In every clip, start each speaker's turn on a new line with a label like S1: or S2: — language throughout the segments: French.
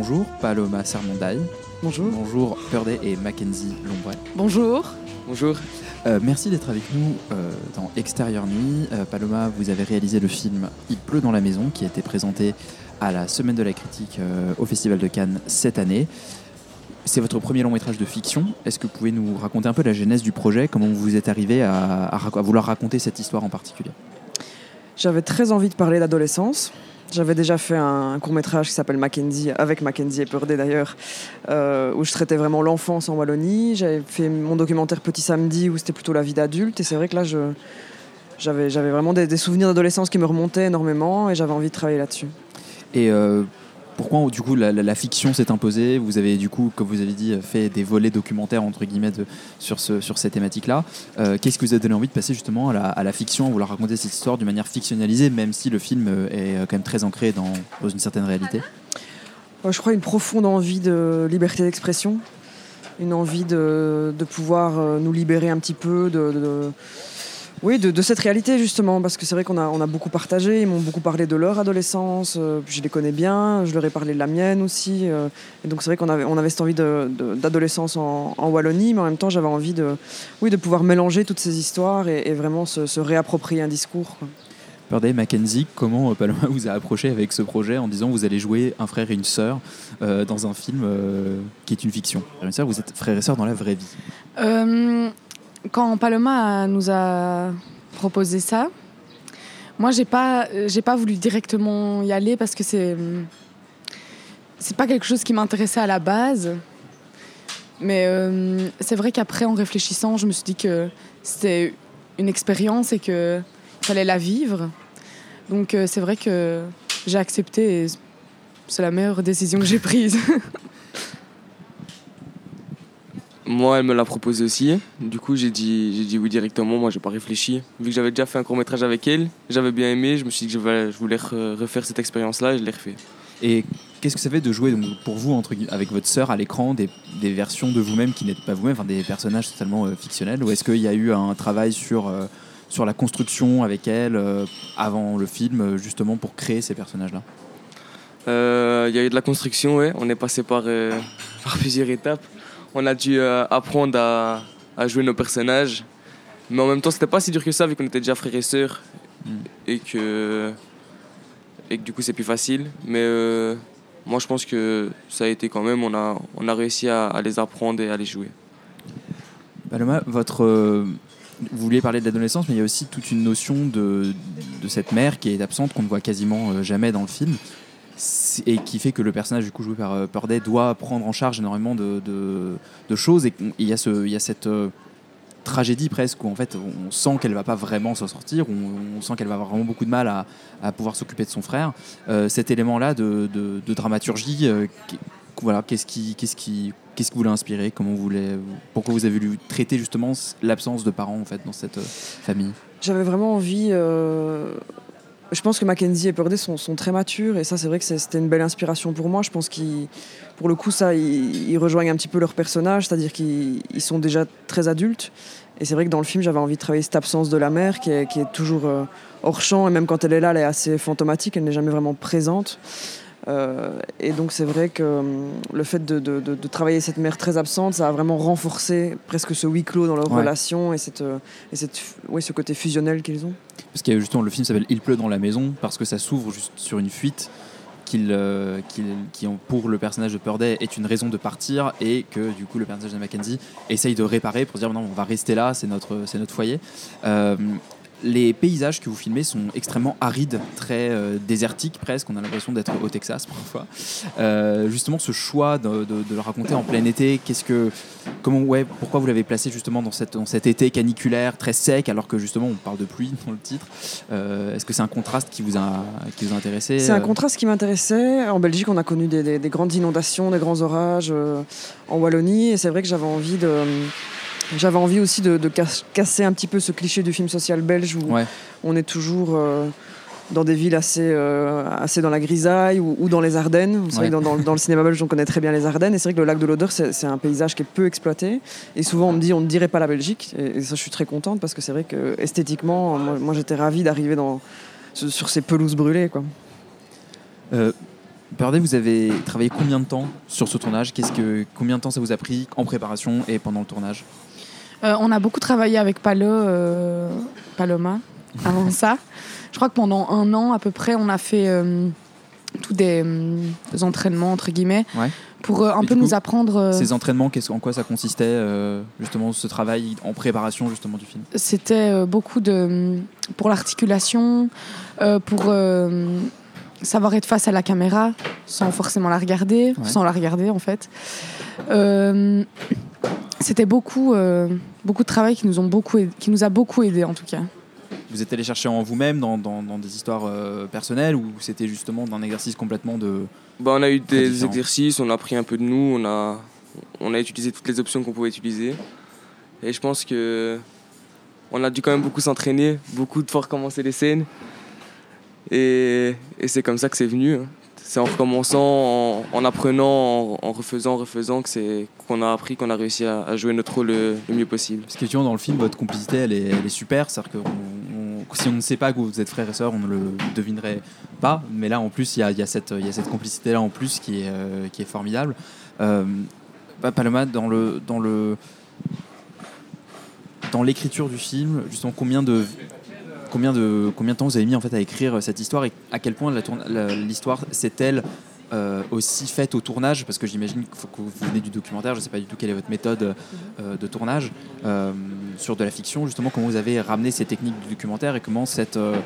S1: bonjour Paloma Sermondaï.
S2: Bonjour.
S1: Bonjour Purday et Mackenzie Lombray.
S2: Bonjour.
S3: Bonjour.
S1: Euh, merci d'être avec nous euh, dans Extérieur Nuit. Euh, Paloma, vous avez réalisé le film Il pleut dans la maison qui a été présenté à la Semaine de la critique euh, au Festival de Cannes cette année. C'est votre premier long métrage de fiction. Est-ce que vous pouvez nous raconter un peu la genèse du projet? Comment vous êtes arrivé à, à rac- à vouloir raconter cette histoire en particulier?
S2: J'avais très envie de parler d'adolescence. J'avais déjà fait un court métrage qui s'appelle Mackenzie, avec Mackenzie et Purday d'ailleurs, euh, où je traitais vraiment l'enfance en Wallonie. J'avais fait mon documentaire Petit Samedi, où c'était plutôt la vie d'adulte. Et c'est vrai que là, j'avais, vraiment des, des souvenirs d'adolescence qui me remontaient énormément et j'avais envie de travailler là-dessus.
S1: Et euh, pourquoi du coup la, fiction s'est imposée? Vous avez du coup, comme vous avez dit, fait des volets documentaires entre guillemets sur, ce, sur ces thématiques-là. Euh, Qu'est-ce qui vous a donné envie de passer justement à la, fiction, à vouloir raconter cette histoire d'une manière fictionnalisée, même si le film euh, est euh, quand même très ancré dans, une certaine réalité?
S2: Je crois une profonde envie de liberté d'expression, une envie de, pouvoir nous libérer un petit peu de- oui, de, de cette réalité justement, parce que c'est vrai qu'on a, on a beaucoup partagé, ils m'ont beaucoup parlé de leur adolescence, euh, je les connais bien, je leur ai parlé de la mienne aussi, euh, et donc c'est vrai qu'on avait, on avait cette envie de- de- d'adolescence en, en Wallonie, mais en même temps j'avais envie de, oui, de pouvoir mélanger toutes ces histoires et, et vraiment se, se réapproprier un discours. quoi.
S1: Purday, Mackenzie, comment euh, Paloma vous a approché avec ce projet en disant vous allez jouer un frère et une sœur euh, dans un film euh, qui est une fiction? Frère et une sœur, vous êtes frère et sœur dans la vraie vie.
S4: Euh, quand Paloma nous a proposé ça, moi j'ai pas j'ai pas voulu directement y aller parce que c'est c'est pas quelque chose qui m'intéressait à la base. Mais euh, c'est vrai qu'après en réfléchissant, je me suis dit que c'était une expérience et que fallait la vivre. Donc euh, c'est vrai que j'ai accepté et c'est la meilleure décision que j'ai prise.
S3: Moi, elle me l'a proposé aussi. Du coup, j'ai dit, j'ai dit oui directement. Moi, j'ai pas réfléchi. Vu que j'avais déjà fait un court métrage avec elle, j'avais bien aimé. Je me suis dit que je voulais, refaire cette expérience-là et je l'ai refait.
S1: Et qu'est-ce que ça fait de jouer donc, pour vous entre, avec votre sœur à l'écran des, des versions de vous-même qui n'êtes pas vous-même, enfin des personnages totalement euh, fictionnels? Ou est-ce qu'il y a eu un travail sur, euh, sur la construction avec elle euh, avant le film, justement pour créer ces personnages-là?
S3: Il y a eu de la construction, ouais. On est passé par, par plusieurs étapes. On a dû euh, apprendre à, à jouer nos personnages. Mais en même temps, c'était pas si dur que ça, vu qu'on était déjà frères et sœurs.
S1: Mm.
S3: Et que, et que du coup, c'est plus facile. Mais euh, moi, je pense que ça a été quand même. On a, on a réussi à, à les apprendre et à les jouer.
S1: Paloma, votre, euh, vous vouliez parler de l'adolescence, mais il y a aussi toute une notion de, de cette mère qui est absente, qu'on ne voit quasiment jamais dans le film, et qui fait que le personnage du coup joué par euh, Purday doit prendre en charge énormément de, choses, et il y a, ce, il y a cette euh, tragédie presque où en fait on sent qu'elle va pas vraiment s'en sortir, on, on sent qu'elle va avoir vraiment beaucoup de mal à, pouvoir s'occuper de son frère. Euh, cet élément-là de, de- dramaturgie, voilà, qu'est-ce qui, qu'est-ce qui, qu'est-ce qui vous l'a inspiré Comment vous voulez, pourquoi vous avez voulu traiter justement l'absence de parents en fait dans cette famille?
S2: J'avais vraiment envie. Je pense que Mackenzie et Purday sont, sont très matures et ça, c'est vrai que c'était une belle inspiration pour moi. Je pense qu'ils, pour le coup, ça, ils, rejoignent un petit peu leur personnage, c'est-à-dire qu'ils ils sont déjà très adultes. Et c'est vrai que dans le film, j'avais envie de travailler cette absence de la mère qui est, qui est toujours euh, hors champ et même quand elle est là, elle est assez fantomatique, elle n'est jamais vraiment présente. Euh, et donc c'est vrai que hum, le fait de, de- de- de travailler cette mère très absente, ça a vraiment renforcé presque ce huis clos dans leur
S1: Ouais.
S2: relation et, cette, euh, et cette, oui, ce côté fusionnel qu'ils ont.
S1: Parce qu'il y a justement le film s'appelle Il pleut dans la maison parce que ça s'ouvre juste sur une fuite qu'il, euh, qui en- pour le personnage de Purday est une raison de partir et que du coup le personnage de Mackenzie essaye de réparer pour dire non on va rester là c'est notre c'est notre foyer. Euh, les paysages que vous filmez sont extrêmement arides, très euh, désertiques presque. On a l'impression d'être au Texas parfois. Euh, justement, ce choix de, de- de le raconter en plein été, qu'est-ce que, comment, ouais, pourquoi vous l'avez placé justement dans, cette, dans cet été caniculaire très sec, alors que justement on parle de pluie dans le titre. Euh, Est-ce que c'est un contraste qui vous a, qui vous a intéressé
S2: C'est un
S1: euh,
S2: contraste qui m'intéressait. En Belgique, on a connu des, des- des grandes inondations, des grands orages en Wallonie, et c'est vrai que j'avais envie de. J'avais envie aussi de, de cas- casser un petit peu ce cliché du film social belge où
S1: Ouais.
S2: on est toujours euh, dans des villes assez, euh, assez dans la grisaille ou, ou dans les Ardennes. C'est vrai
S1: Ouais.
S2: que dans, dans- dans le cinéma belge, on connaît très bien les Ardennes. Et c'est vrai que le lac de l'Odeur, c'est un paysage qui est peu exploité. Et souvent, on me dit, on ne dirait pas la Belgique. Et, et ça, je suis très contente parce que c'est vrai que esthétiquement, moi, moi, j'étais ravie d'arriver dans, sur sur ces pelouses brûlées. Quoi.
S1: Euh, Perdé, vous avez travaillé combien de temps sur ce tournage? Qu'est-ce que, Combien de temps ça vous a pris en préparation et pendant le tournage?
S4: Euh, on a beaucoup travaillé avec Palo, euh, Paloma avant ça. Je crois que pendant un an à peu près, on a fait euh, tous des, des entraînements, entre guillemets,
S1: Ouais.
S4: pour un
S1: Et
S4: peu
S1: coup,
S4: nous apprendre.
S1: Ces entraînements, qu'est-ce, en quoi ça consistait justement ce travail en préparation justement du film?
S4: C'était beaucoup de pour l'articulation, pour savoir être face à la caméra sans forcément la regarder,
S1: Ouais.
S4: sans la regarder en fait. Euh, C'était beaucoup, euh, beaucoup de travail qui nous ont beaucoup, qui nous a beaucoup aidé en tout cas.
S1: Vous êtes allé chercher en vous-même dans, dans- dans des histoires euh, personnelles ou c'était justement d'un exercice complètement de
S3: Bah, on a eu des exercices, on a appris un peu de nous, on a, on a utilisé toutes les options qu'on pouvait utiliser. Et je pense que on a dû quand même beaucoup s'entraîner, beaucoup de fois recommencer les scènes. Et, et c'est comme ça que c'est venu. hein. C'est en recommençant, en, en apprenant, en, refaisant, refaisant que c'est qu'on a appris, qu'on a réussi à, jouer notre rôle le, le mieux possible.
S1: Parce qu'effectivement, dans le film, votre complicité, elle est, est super. C'est-à-dire que si on ne sait pas que vous êtes frères et sœurs, on ne le devinerait pas. Mais là, en plus, il y a, cette, complicité-là en plus qui est, euh, qui est formidable. Euh, bah, Paloma, dans dans l'écriture du film, justement, combien de combien de combien de temps vous avez mis en fait à écrire cette histoire et à quel point l'histoire s'est-elle euh, aussi faite au tournage? Parce que j'imagine que vous venez du documentaire, je ne sais pas du tout quelle est votre méthode euh, de tournage euh, sur de la fiction, justement comment vous avez ramené ces techniques du documentaire et comment cette euh,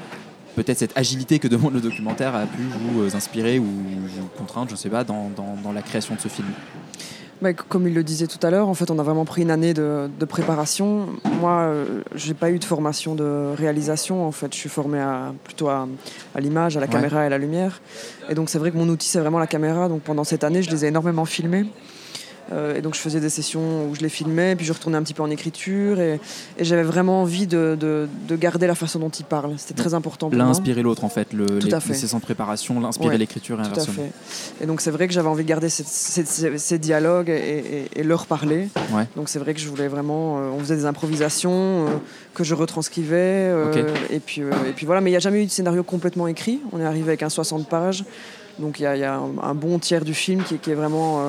S1: peut-être cette agilité que demande le documentaire a pu vous euh, inspirer ou vous contraindre, je ne sais pas, dans, dans- dans la création de ce film?
S2: Bah, comme il le disait tout à l'heure, en fait, on a vraiment pris une année de, de préparation. Moi, euh, j'ai pas eu de formation de réalisation. En fait, je suis formée à, plutôt à, à l'image, à la
S1: Ouais.
S2: caméra et à la lumière. Et donc, c'est vrai que mon outil, c'est vraiment la caméra. Donc, pendant cette année, je les ai énormément filmés. Euh, et donc, je faisais des sessions où je les filmais, puis je retournais un petit peu en écriture. Et, et j'avais vraiment envie de, de- de garder la façun dont ils parlent. C'était très important pour
S1: L'un
S2: moi.
S1: inspirer l'autre en fait, le,
S2: Tout
S1: les,
S2: à fait.
S1: les sessions de préparation, l'inspirer
S2: Ouais,
S1: l'écriture et
S2: Tout à fait. Et donc c'est vrai que j'avais envie de garder ces, ces dialogues et, et- et leur parler.
S1: Ouais.
S2: Donc c'est vrai que je voulais vraiment. euh, on faisait des improvisations euh, que je retranscrivais. euh, et, puis, et puis voilà, mais il n'y a jamais eu de scénario complètement écrit. On est arrivé avec un 60 pages. Donc il y a, il y a un, un bon tiers du film qui est vraiment.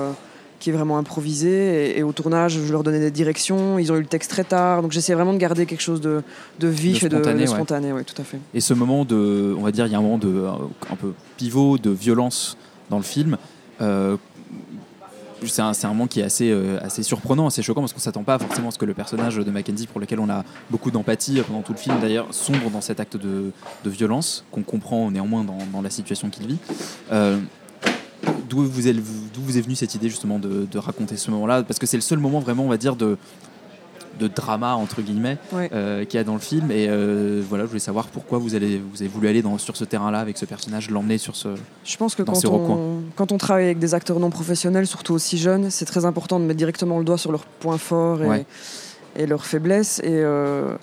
S2: Qui est vraiment improvisé et, et au tournage je leur donnais des directions ils ont eu le texte très tard donc j'essayais vraiment de garder quelque chose de, de vif
S1: De
S2: et de,
S1: spontané,
S2: de
S1: ouais.
S2: spontané ouais, tout à fait
S1: Et ce moment de, on va dire, il y a un moment de un peu pivot, de violence dans le film. euh, c'est un, un moment qui est assez, euh, assez surprenant, assez choquant parce qu'on s'attend pas forcément à ce que le personnage de Mackenzie, pour lequel on a beaucoup d'empathie pendant tout le film, d'ailleurs, sombre dans cet acte de, de violence qu'on comprend néanmoins dans, dans la situation qu'il vit. Euh, D'où vous, est, d'où vous est venue cette idée justement de, de raconter ce moment-là? Parce que c'est le seul moment vraiment, on va dire, de, de drama entre guillemets
S2: Ouais.
S1: euh, qu'il y a dans le film. Et euh, voilà, je voulais savoir pourquoi vous, allez, vous avez voulu aller dans, sur ce terrain-là avec ce personnage, l'emmener sur ce.
S2: Je pense que
S1: dans
S2: quand on, quand on travaille avec des acteurs non professionnels, surtout aussi jeunes, c'est très important de mettre directement le doigt sur leurs points forts et,
S1: Ouais.
S2: Et leurs faiblesses. Et euh,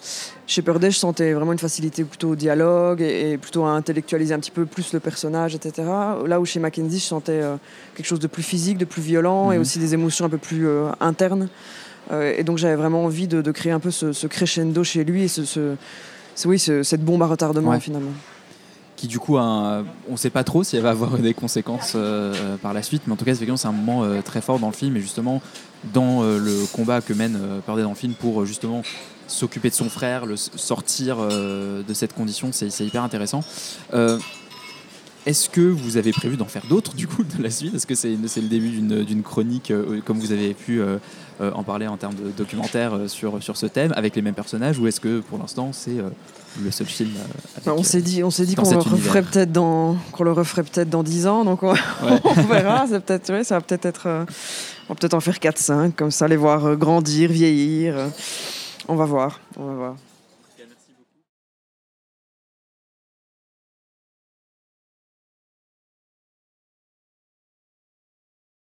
S2: chez Purday, je sentais vraiment une facilité plutôt au dialogue et, et plutôt à intellectualiser un petit peu plus le personnage, etc. Là où chez Mackenzie, je sentais euh, quelque chose de plus physique, de plus violent et
S1: Mhm.
S2: aussi des émotions un peu plus euh, internes. Euh, et donc j'avais vraiment envie de, de créer un peu ce, ce crescendo chez lui et ce, oui, ce- cette bombe à retardement
S1: Ouais.
S2: finalement.
S1: Qui du coup, on ne sait pas trop si elle va avoir des conséquences euh, euh, par la suite, mais en tout cas, c'est un moment euh, très fort dans le film et justement dans le combat que mène Purday dans le film pour justement s'occuper de son frère, le sortir de cette condition, c'est hyper intéressant. Est-ce que vous avez prévu d'en faire d'autres du coup de la suite? Est-ce que c'est c'est le début d'une chronique euh, comme vous avez pu euh, euh, en parler en termes de documentaire sur, sur ce thème avec les mêmes personnages ou est-ce que pour l'instant c'est le seul film avec,
S2: on s'est dit, on s'est dit qu'on le referait peut-être dans, qu'on le referait peut-être dans 10 ans, donc on,
S1: Ouais.
S2: on verra. C'est peut-être, ouais, ça va peut-être être, on va peut-être en faire 4-5 comme ça, les voir grandir, vieillir. on va voir, on va voir.